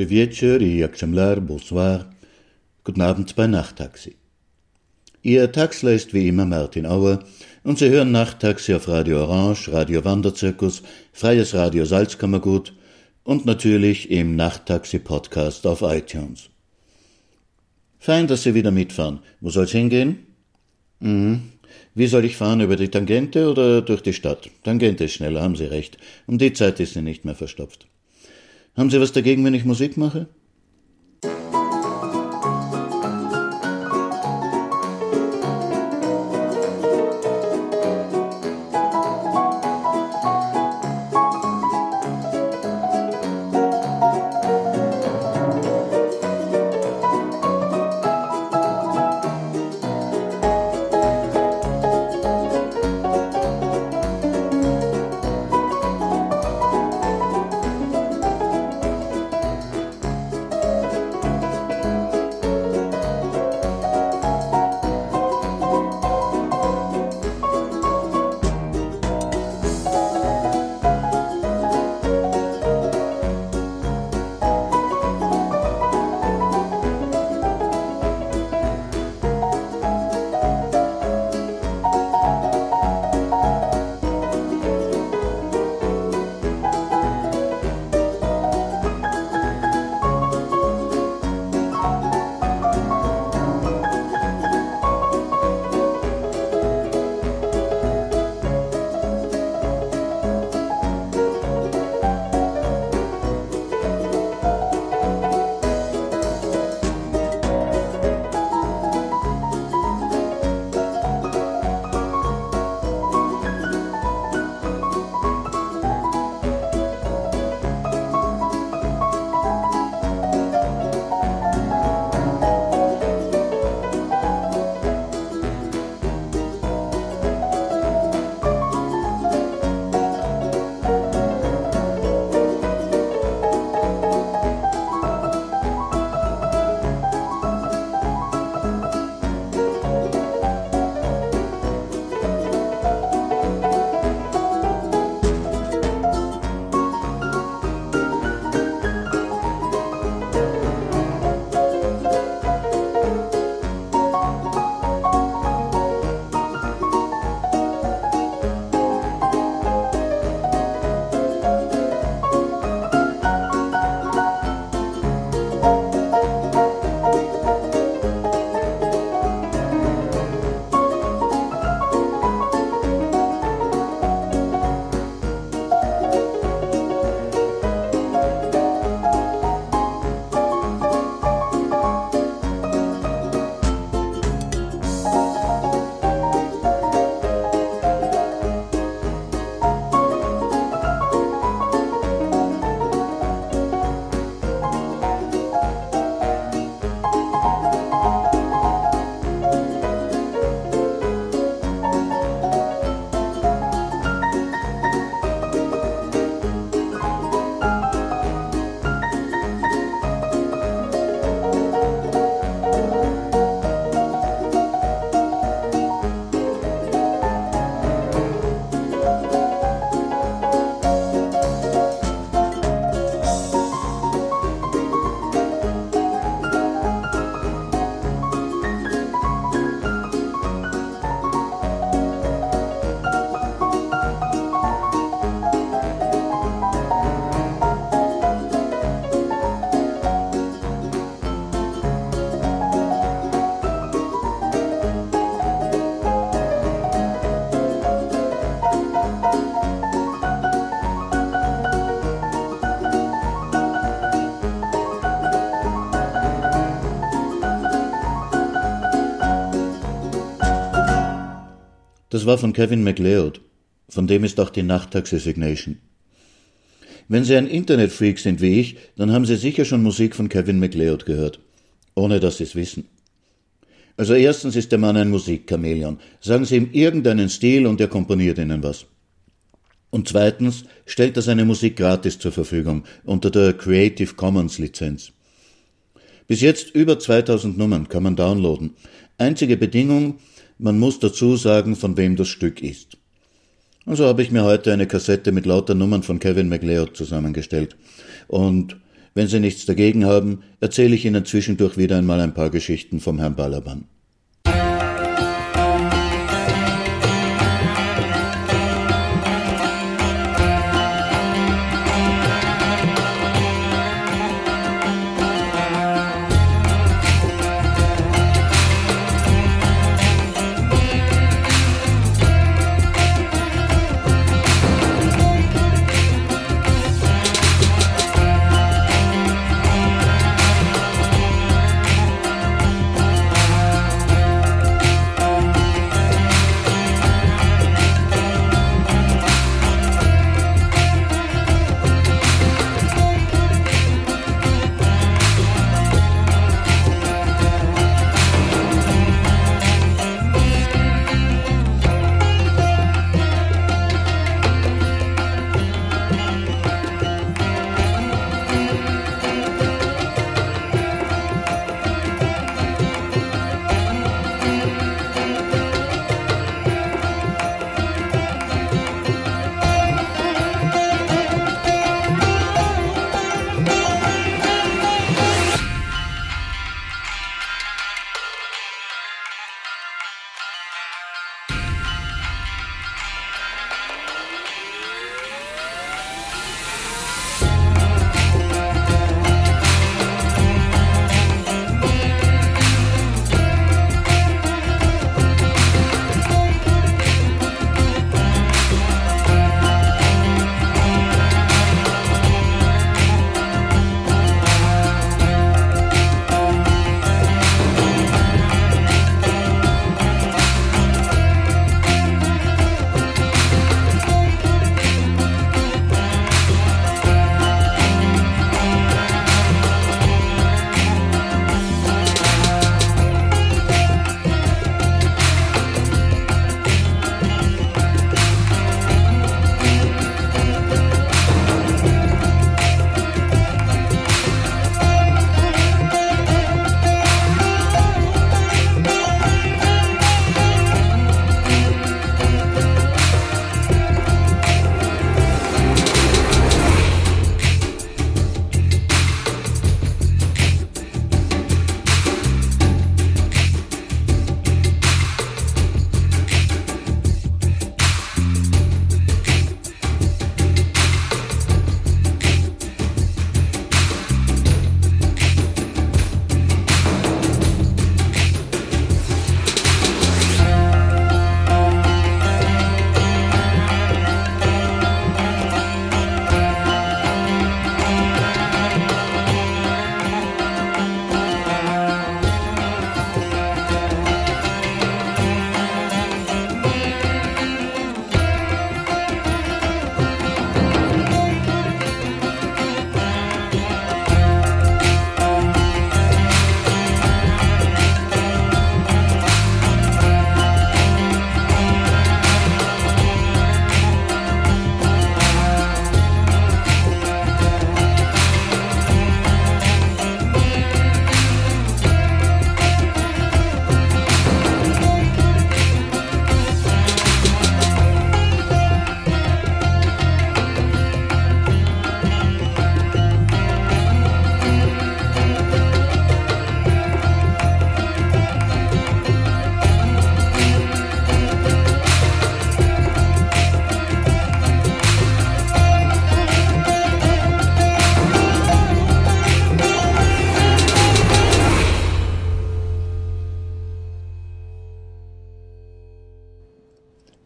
Dobry wieczór i exemplar, bonsoir. Guten Abend bei Nachttaxi. Ihr Taxler ist wie immer Martin Auer und Sie hören Nachttaxi auf Radio Orange, Radio Wanderzirkus, Freies Radio Salzkammergut und natürlich im Nachttaxi-Podcast auf iTunes. Fein, dass Sie wieder mitfahren. Wo soll's hingehen? Mhm. Wie soll ich fahren, über die Tangente oder durch die Stadt? Tangente ist schneller, haben Sie recht. Um die Zeit ist sie nicht mehr verstopft. Haben Sie was dagegen, wenn ich Musik mache? Das war von Kevin MacLeod. Von dem ist auch die Nachttaxi-Signation. Wenn Sie ein Internetfreak sind wie ich, dann haben Sie sicher schon Musik von Kevin MacLeod gehört. Ohne dass Sie es wissen. Also erstens ist der Mann ein Musikchamäleon. Sagen Sie ihm irgendeinen Stil und er komponiert Ihnen was. Und zweitens stellt er seine Musik gratis zur Verfügung unter der Creative Commons Lizenz. Bis jetzt über 2000 Nummern kann man downloaden. Einzige Bedingung, man muss dazu sagen, von wem das Stück ist. Also habe ich mir heute eine Kassette mit lauter Nummern von Kevin MacLeod zusammengestellt. Und wenn Sie nichts dagegen haben, erzähle ich Ihnen zwischendurch wieder einmal ein paar Geschichten vom Herrn Balaban.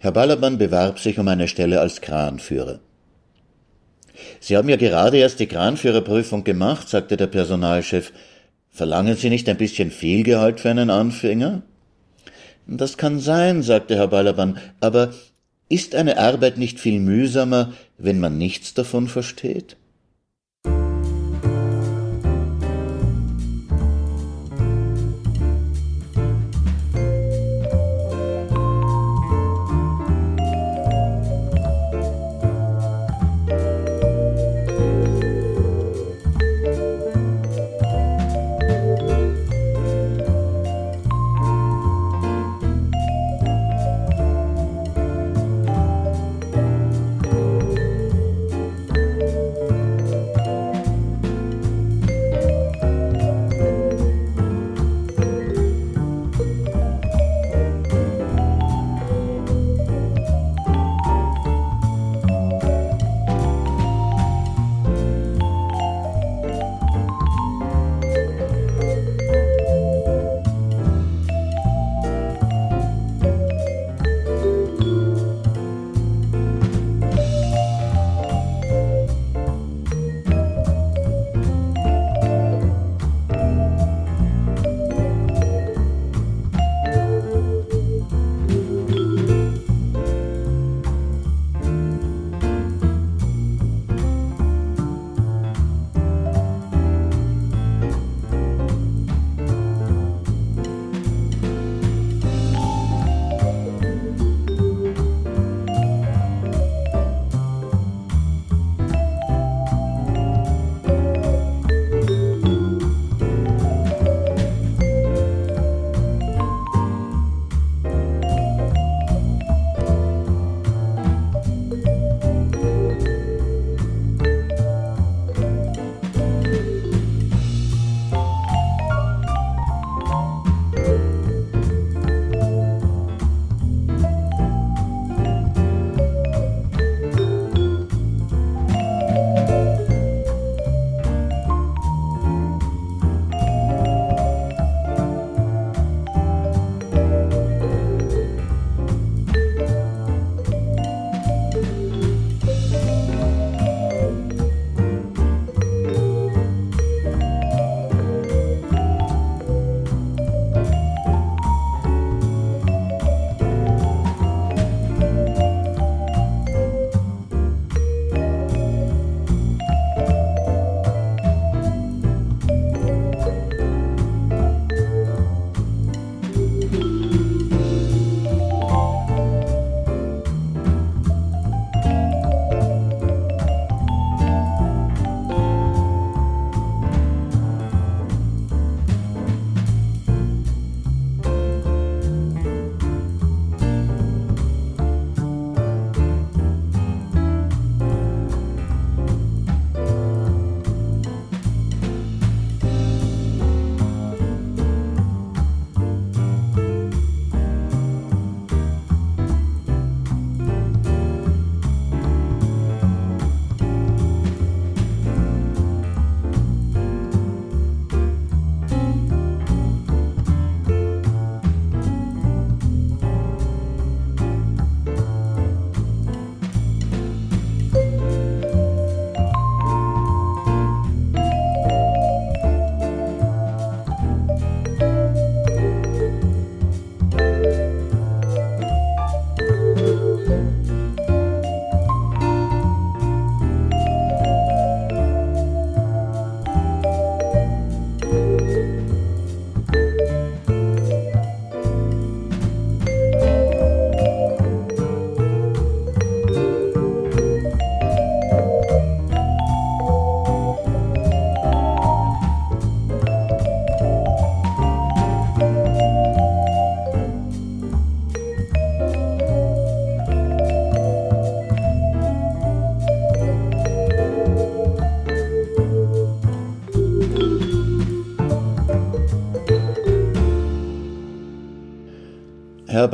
Herr Balaban bewarb sich um eine Stelle als Kranführer. Sie haben ja gerade erst die Kranführerprüfung gemacht, sagte der Personalchef. Verlangen Sie nicht ein bisschen viel Gehalt für einen Anfänger? Das kann sein, sagte Herr Balaban, aber ist eine Arbeit nicht viel mühsamer, wenn man nichts davon versteht?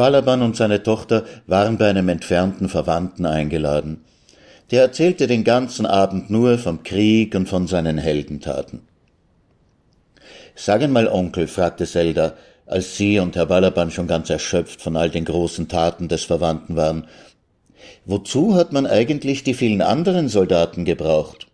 Balaban und seine Tochter waren bei einem entfernten Verwandten eingeladen. Der erzählte den ganzen Abend nur vom Krieg und von seinen Heldentaten. Sagen mal, Onkel, fragte Zelda, als sie und Herr Balaban schon ganz erschöpft von all den großen Taten des Verwandten waren, wozu hat man eigentlich die vielen anderen Soldaten gebraucht?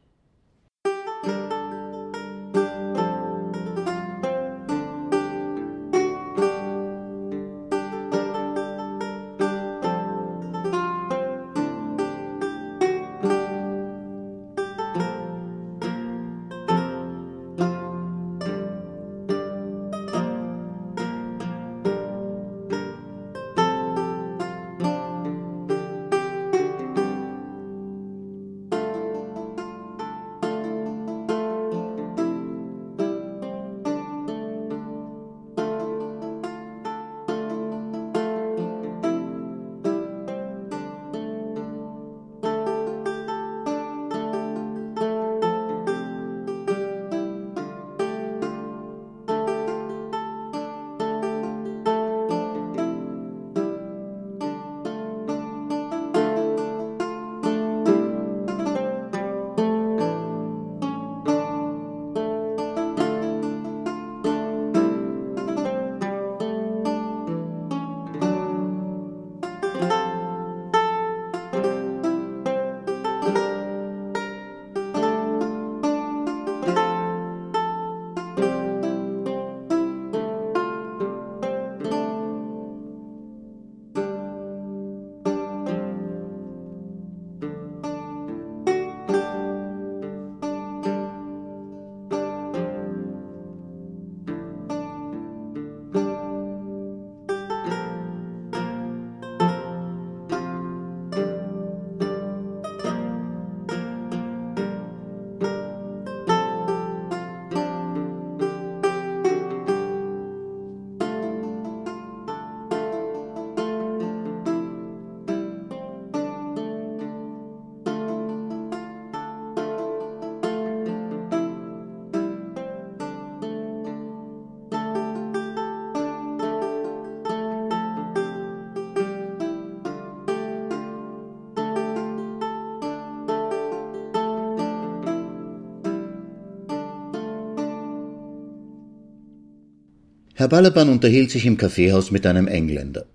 Herr Balaban unterhielt sich im Kaffeehaus mit einem Engländer.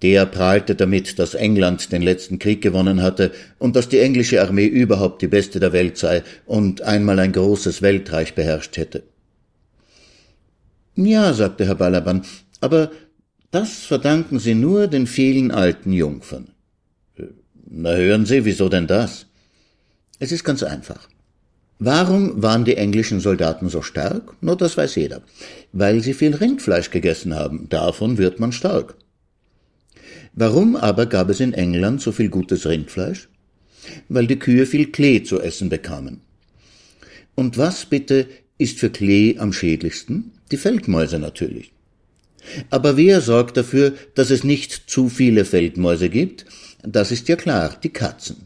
Der prahlte damit, dass England den letzten Krieg gewonnen hatte und dass die englische Armee überhaupt die beste der Welt sei und einmal ein großes Weltreich beherrscht hätte. Ja, sagte Herr Balaban, aber das verdanken Sie nur den vielen alten Jungfern. Na hören Sie, wieso denn das? Es ist ganz einfach. Warum waren die englischen Soldaten so stark? Nur das weiß jeder. Weil sie viel Rindfleisch gegessen haben. Davon wird man stark. Warum aber gab es in England so viel gutes Rindfleisch? Weil die Kühe viel Klee zu essen bekamen. Und was bitte ist für Klee am schädlichsten? Die Feldmäuse natürlich. Aber wer sorgt dafür, dass es nicht zu viele Feldmäuse gibt? Das ist ja klar, die Katzen.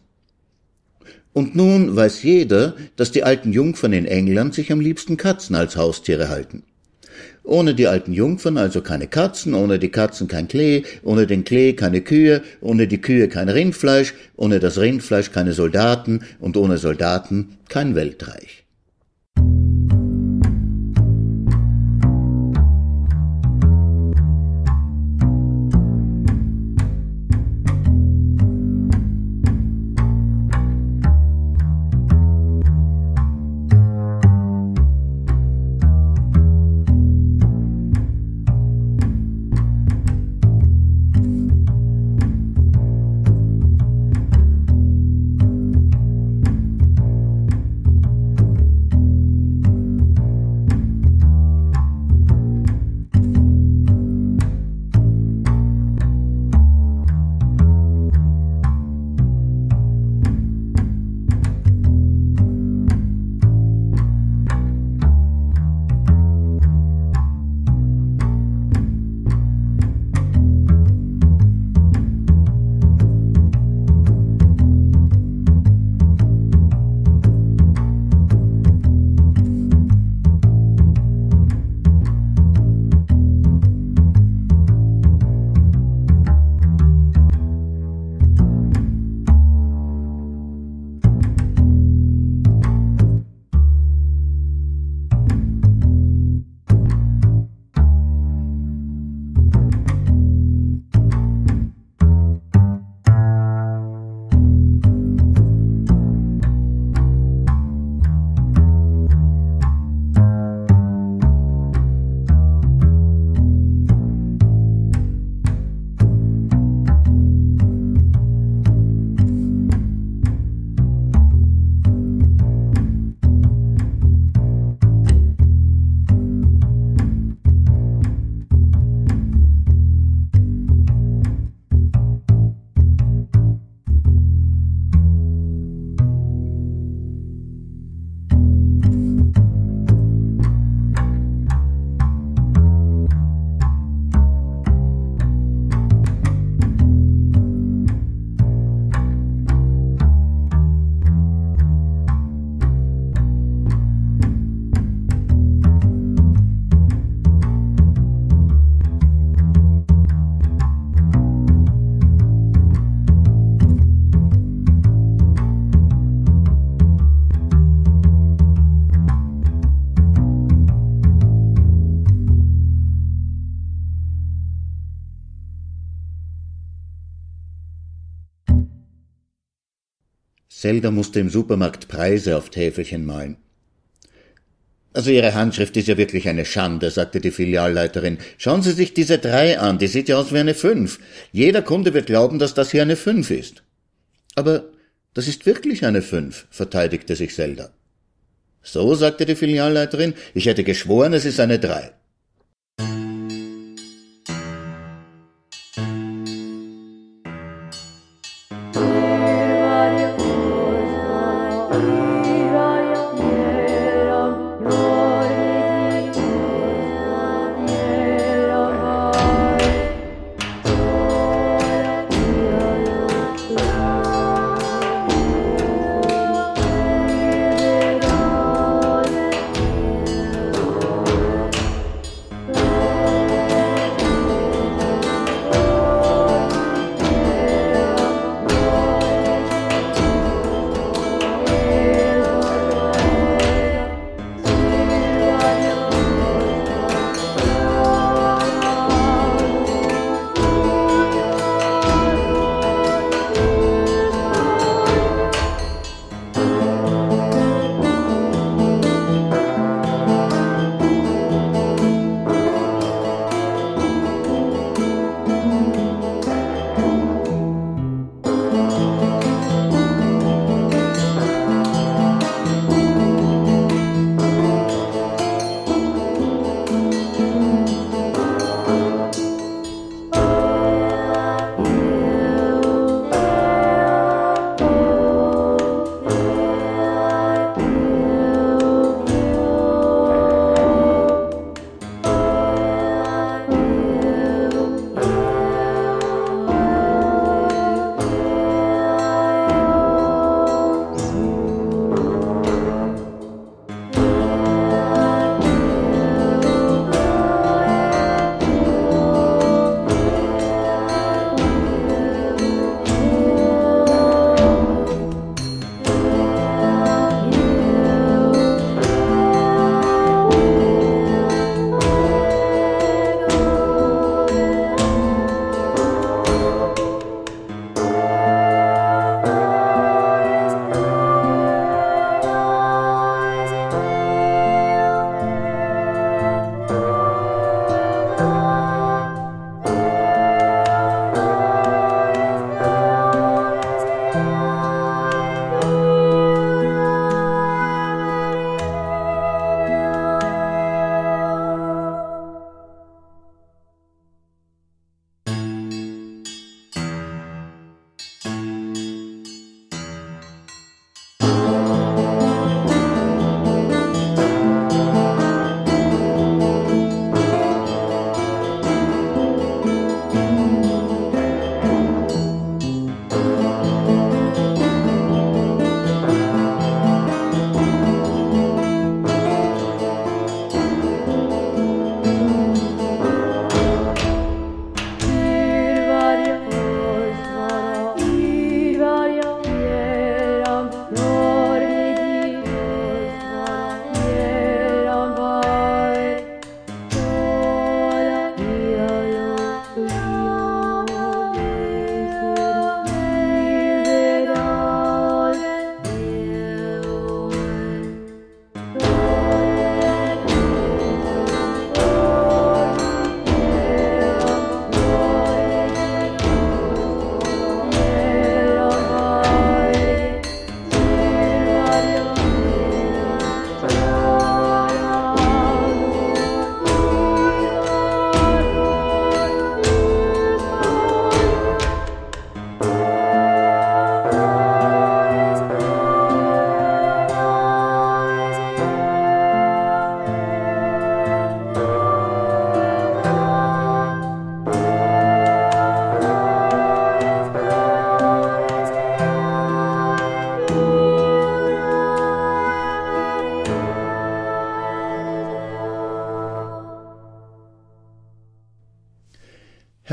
Und nun weiß jeder, dass die alten Jungfern in England sich am liebsten Katzen als Haustiere halten. Ohne die alten Jungfern also keine Katzen, ohne die Katzen kein Klee, ohne den Klee keine Kühe, ohne die Kühe kein Rindfleisch, ohne das Rindfleisch keine Soldaten und ohne Soldaten kein Weltreich. Zelda musste im Supermarkt Preise auf Täfelchen malen. Also Ihre Handschrift ist ja wirklich eine Schande, sagte die Filialleiterin. Schauen Sie sich diese drei an, die sieht ja aus wie eine fünf. Jeder Kunde wird glauben, dass das hier eine fünf ist. Aber das ist wirklich eine fünf, verteidigte sich Zelda. So, sagte die Filialleiterin, ich hätte geschworen, es ist eine drei.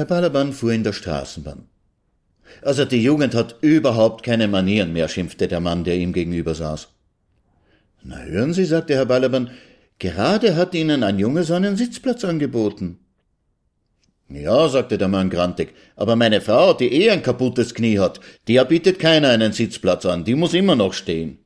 Balaban fuhr in der Straßenbahn. Also die Jugend hat überhaupt keine Manieren mehr, schimpfte der Mann, der ihm gegenüber saß. Na hören Sie, sagte Herr Balaban, gerade hat Ihnen ein Junge seinen Sitzplatz angeboten. Ja, sagte der Mann grantig, aber meine Frau, die eh ein kaputtes Knie hat, der bietet keiner einen Sitzplatz an, die muss immer noch stehen.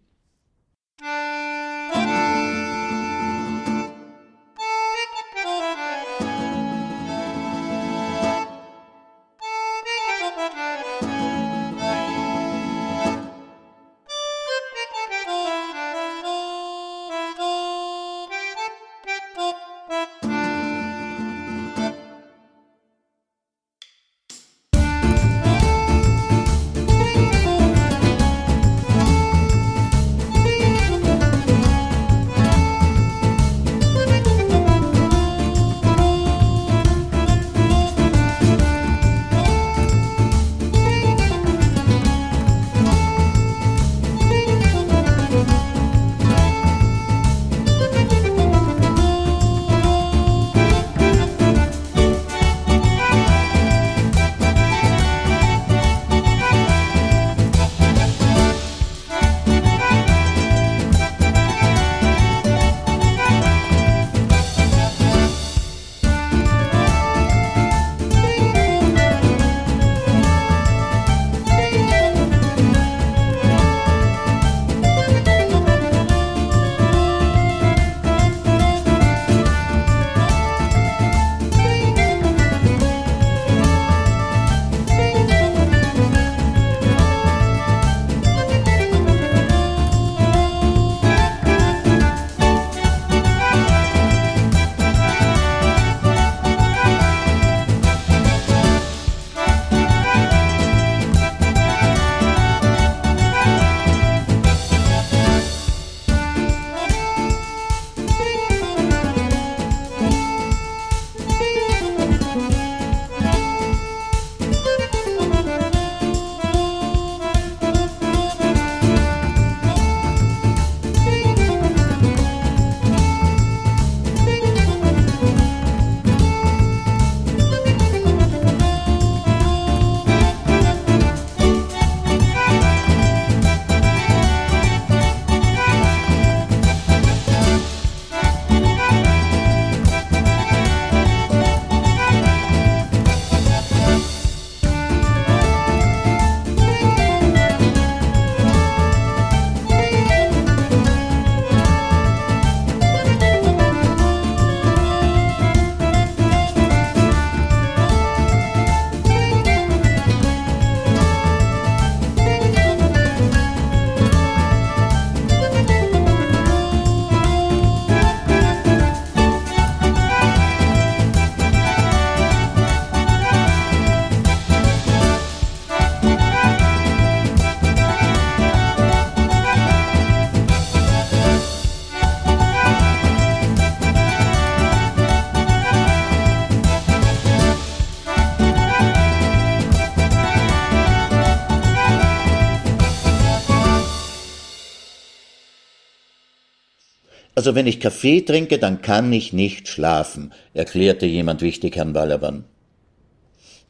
Also wenn ich Kaffee trinke, dann kann ich nicht schlafen, erklärte jemand wichtig Herrn Balaban.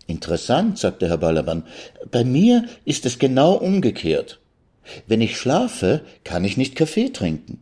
Interessant, sagte Herr Balaban. Bei mir ist es genau umgekehrt. Wenn ich schlafe, kann ich nicht Kaffee trinken.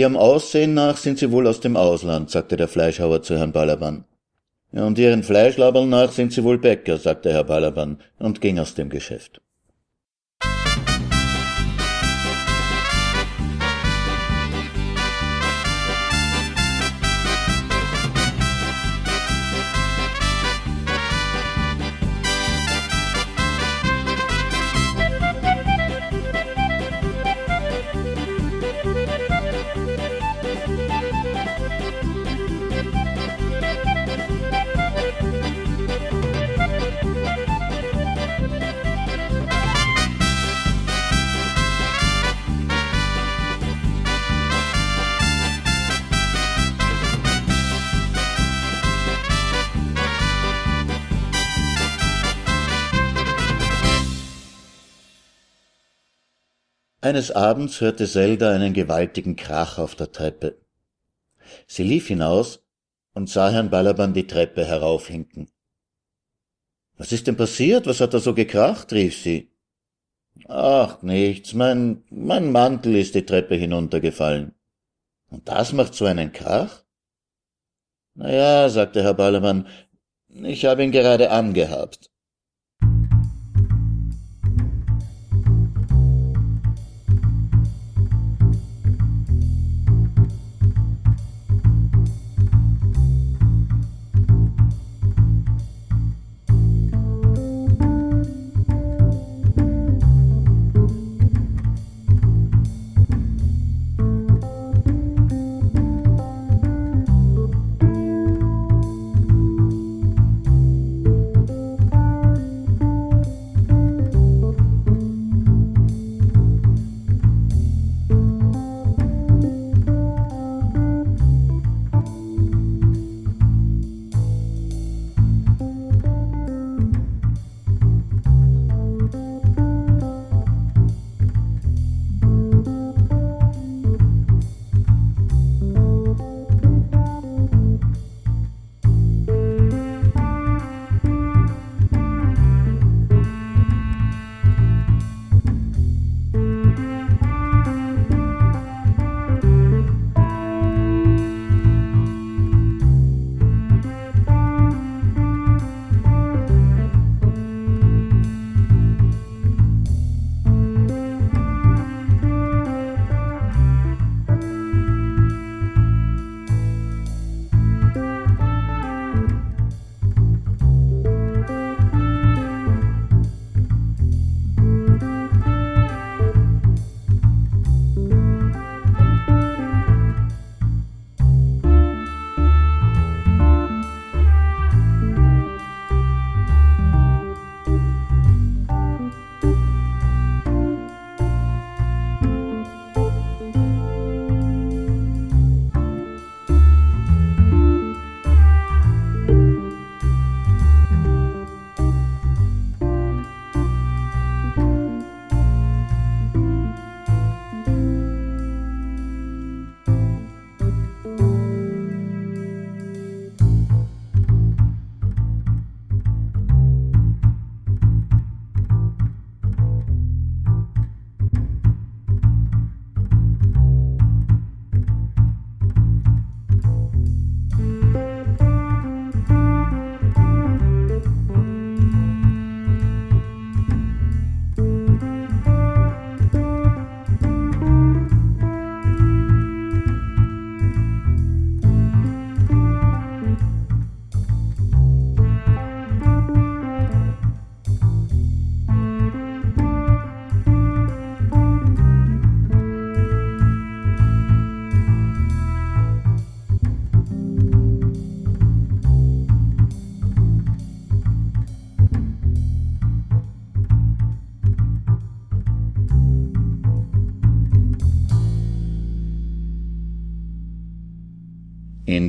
Ihrem Aussehen nach sind Sie wohl aus dem Ausland, sagte der Fleischhauer zu Herrn Balaban. Und Ihren Fleischlabern nach sind Sie wohl Bäcker, sagte Herr Balaban und ging aus dem Geschäft. Eines Abends hörte Zelda einen gewaltigen Krach auf der Treppe. Sie lief hinaus und sah Herrn Balaban die Treppe heraufhinken. Was ist denn passiert? Was hat da so gekracht? rief sie. Ach, nichts. Mein, mein Mantel ist die Treppe hinuntergefallen. Und das macht so einen Krach? Na ja, sagte Herr Ballermann, ich habe ihn gerade angehabt.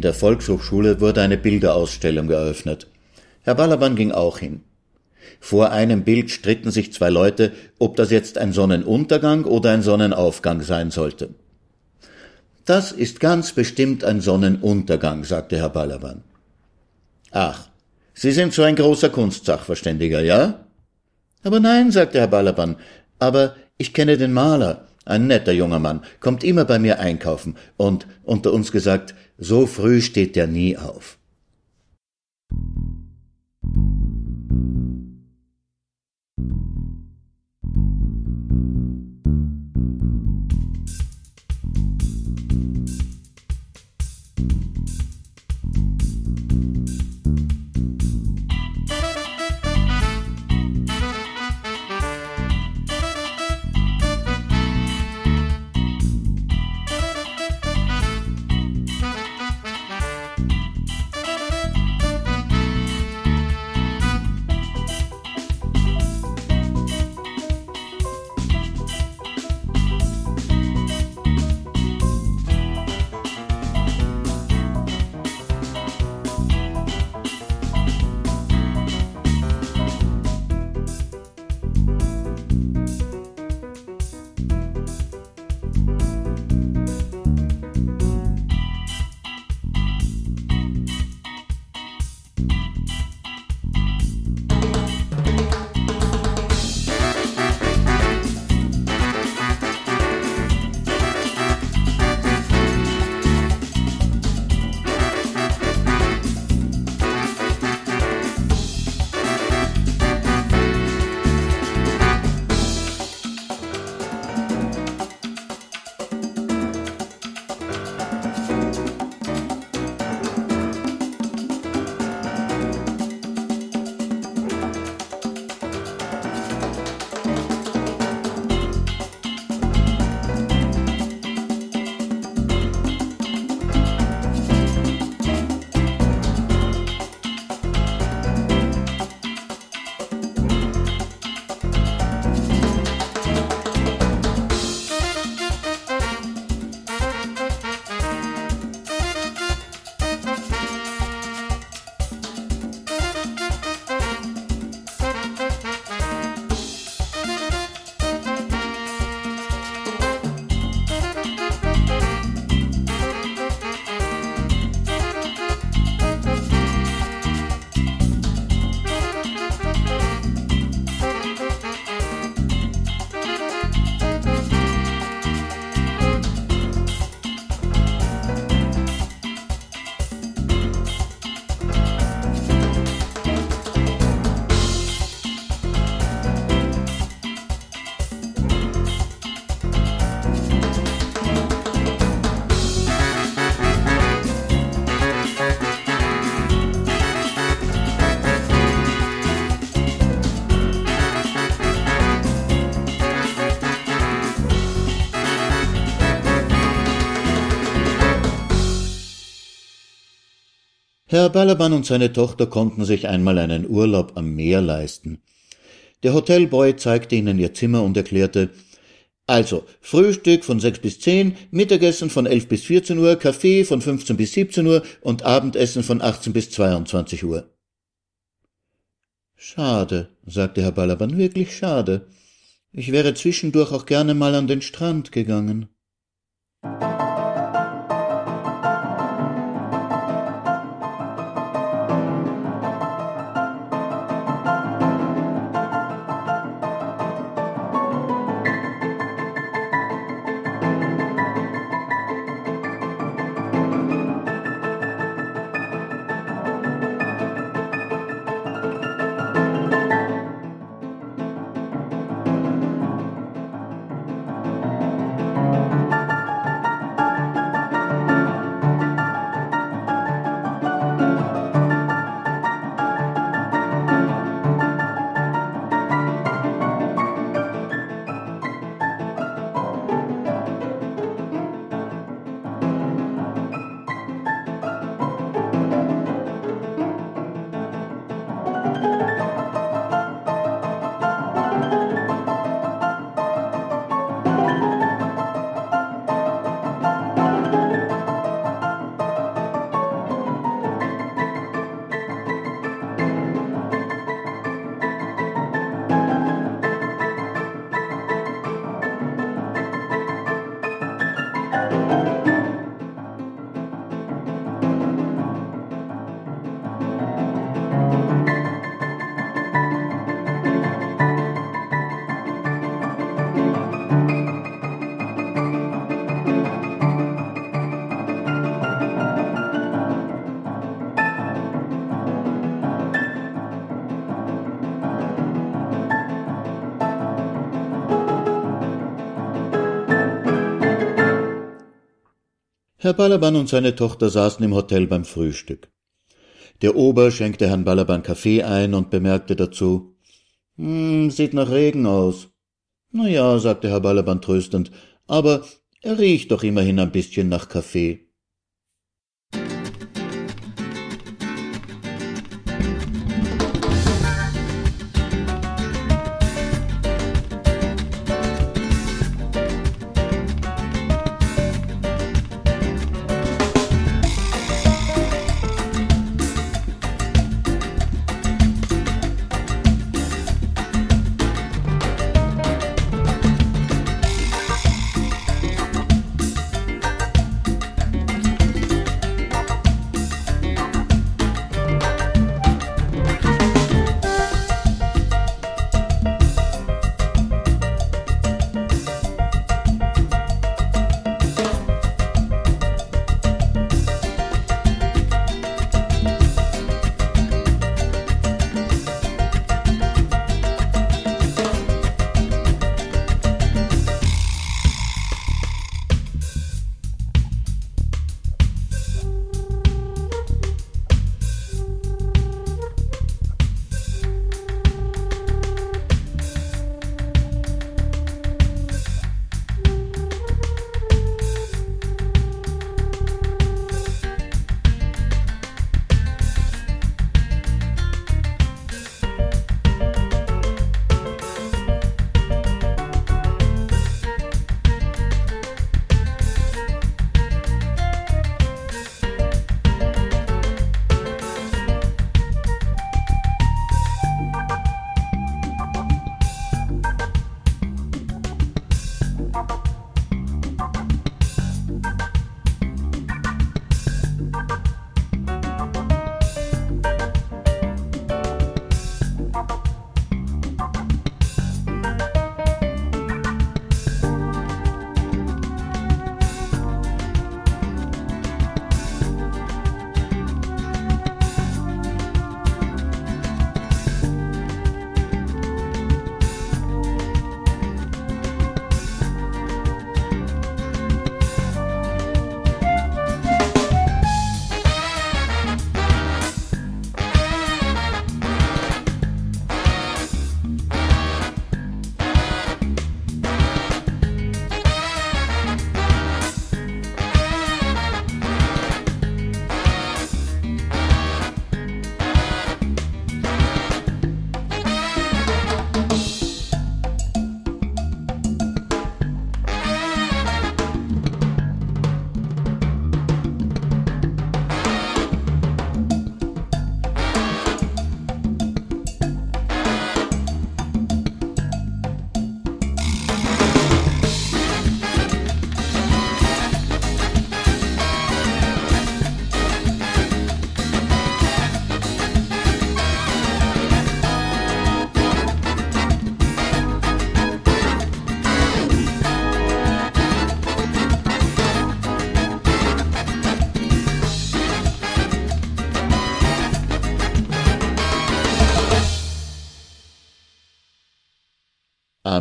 In der Volkshochschule wurde eine Bilderausstellung eröffnet. Herr Balaban ging auch hin. Vor einem Bild stritten sich zwei Leute, ob das jetzt ein Sonnenuntergang oder ein Sonnenaufgang sein sollte. Das ist ganz bestimmt ein Sonnenuntergang, sagte Herr Balaban. Ach, Sie sind so ein großer Kunstsachverständiger, ja? Aber nein, sagte Herr Balaban, aber ich kenne den Maler, Ein netter junger Mann, kommt immer bei mir einkaufen und unter uns gesagt, so früh steht der nie auf. Herr Balaban und seine Tochter konnten sich einmal einen Urlaub am Meer leisten. Der Hotelboy zeigte ihnen ihr Zimmer und erklärte, also, Frühstück von sechs bis zehn, Mittagessen von elf bis vierzehn Uhr, Kaffee von fünfzehn bis siebzehn Uhr und Abendessen von achtzehn bis zweiundzwanzig Uhr. Schade, sagte Herr Balaban, wirklich schade. Ich wäre zwischendurch auch gerne mal an den Strand gegangen. Herr Balaban und seine Tochter saßen im Hotel beim Frühstück. Der Ober schenkte Herrn Balaban Kaffee ein und bemerkte dazu, hm, sieht nach Regen aus. Na ja, sagte Herr Balaban tröstend, aber er riecht doch immerhin ein bisschen nach Kaffee.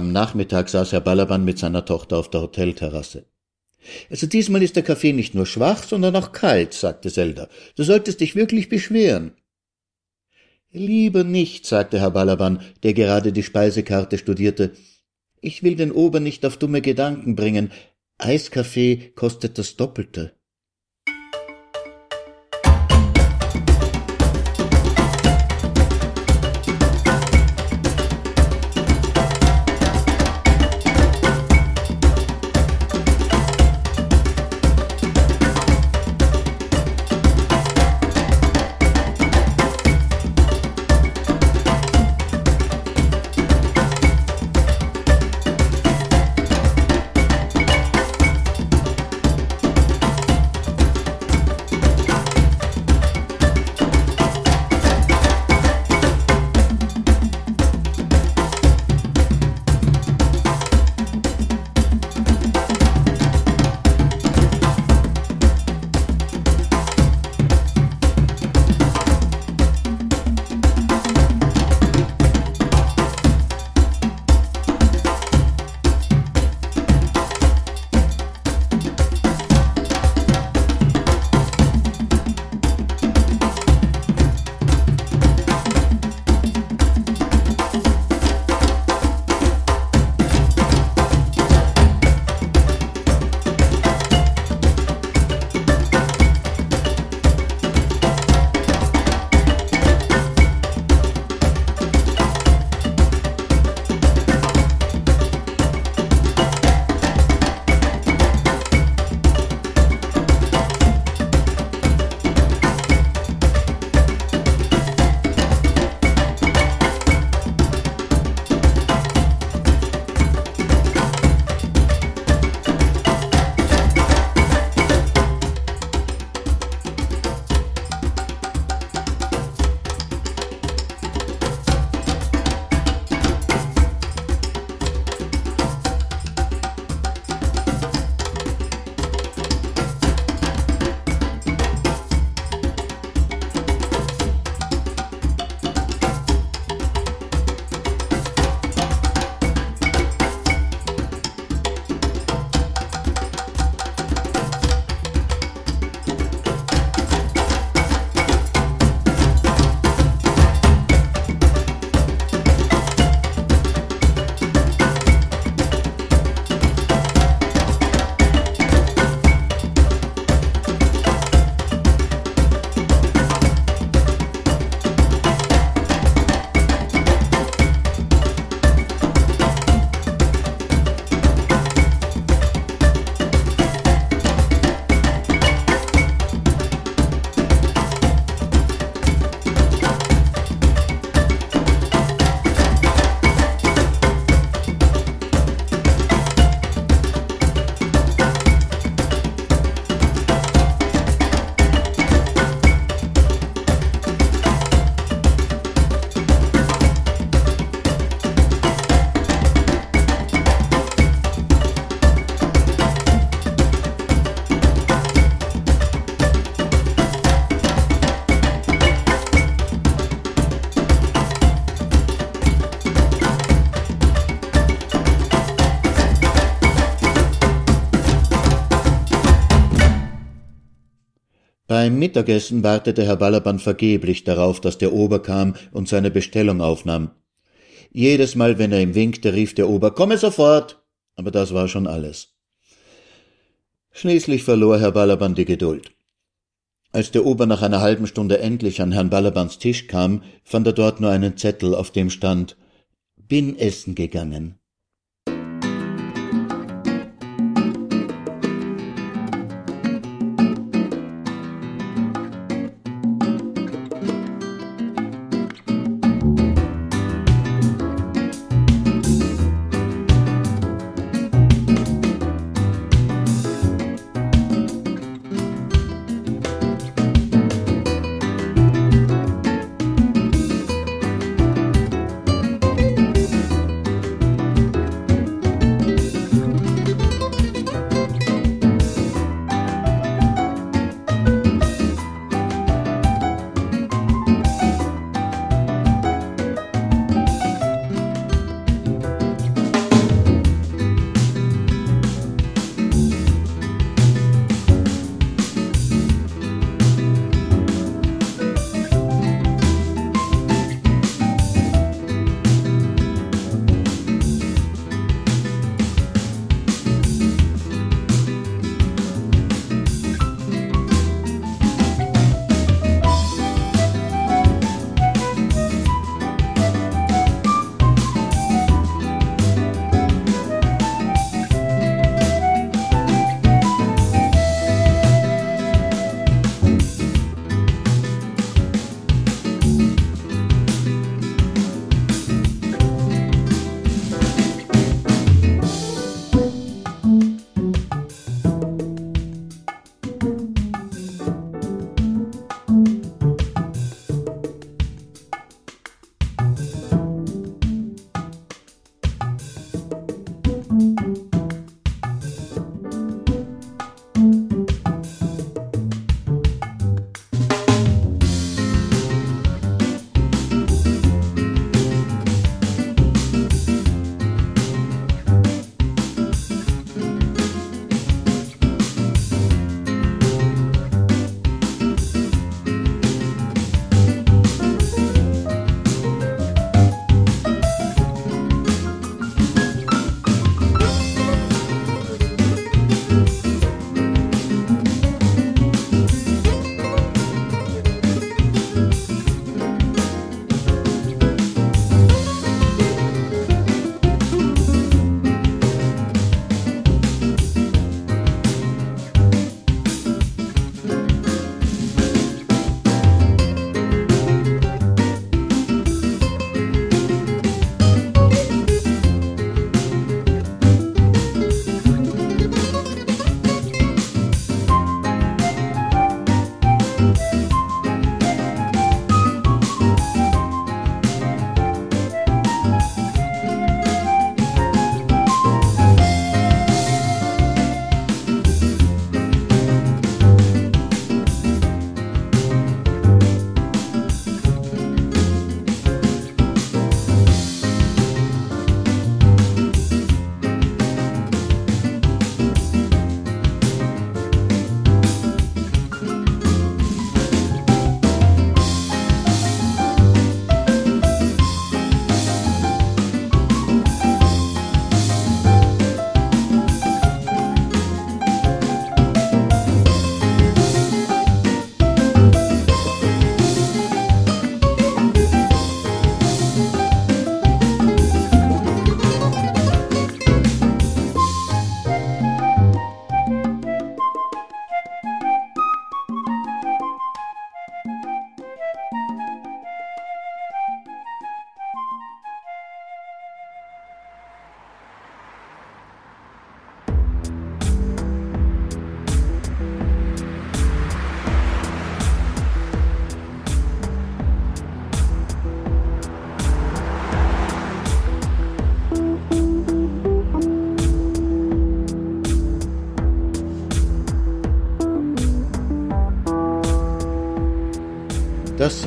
Am Nachmittag saß Herr Balaban mit seiner Tochter auf der Hotelterrasse. Also diesmal ist der Kaffee nicht nur schwach, sondern auch kalt, sagte Zelda. Du solltest dich wirklich beschweren. Lieber nicht, sagte Herr Balaban, der gerade die Speisekarte studierte. Ich will den Ober nicht auf dumme Gedanken bringen. Eiskaffee kostet das Doppelte. Beim Mittagessen wartete Herr Balaban vergeblich darauf, dass der Ober kam und seine Bestellung aufnahm. Jedes Mal, wenn er ihm winkte, rief der Ober Komme sofort. Aber das war schon alles. Schließlich verlor Herr Balaban die Geduld. Als der Ober nach einer halben Stunde endlich an Herrn Balabans Tisch kam, fand er dort nur einen Zettel, auf dem stand Bin essen gegangen.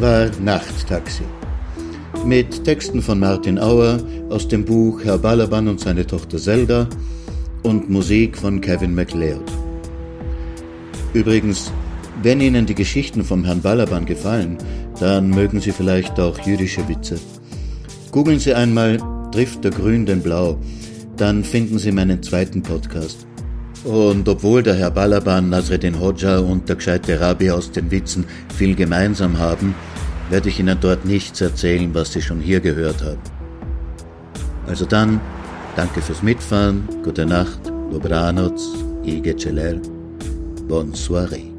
War Nachttaxi. Mit Texten von Martin Auer aus dem Buch Herr Balaban und seine Tochter Zelda und Musik von Kevin MacLeod. Übrigens, Wenn Ihnen die Geschichten vom Herrn Balaban gefallen, dann mögen Sie vielleicht auch jüdische Witze. Googeln Sie einmal Trifft der Grün den Blau, dann finden Sie meinen zweiten Podcast. Und obwohl der Herr Balaban, Nasreddin Hodja und der gescheite Rabbi aus den Witzen viel gemeinsam haben, werde ich Ihnen dort nichts erzählen, was Sie schon hier gehört haben. Also dann, danke fürs Mitfahren, gute Nacht, dobranoc, i Celer, bonne.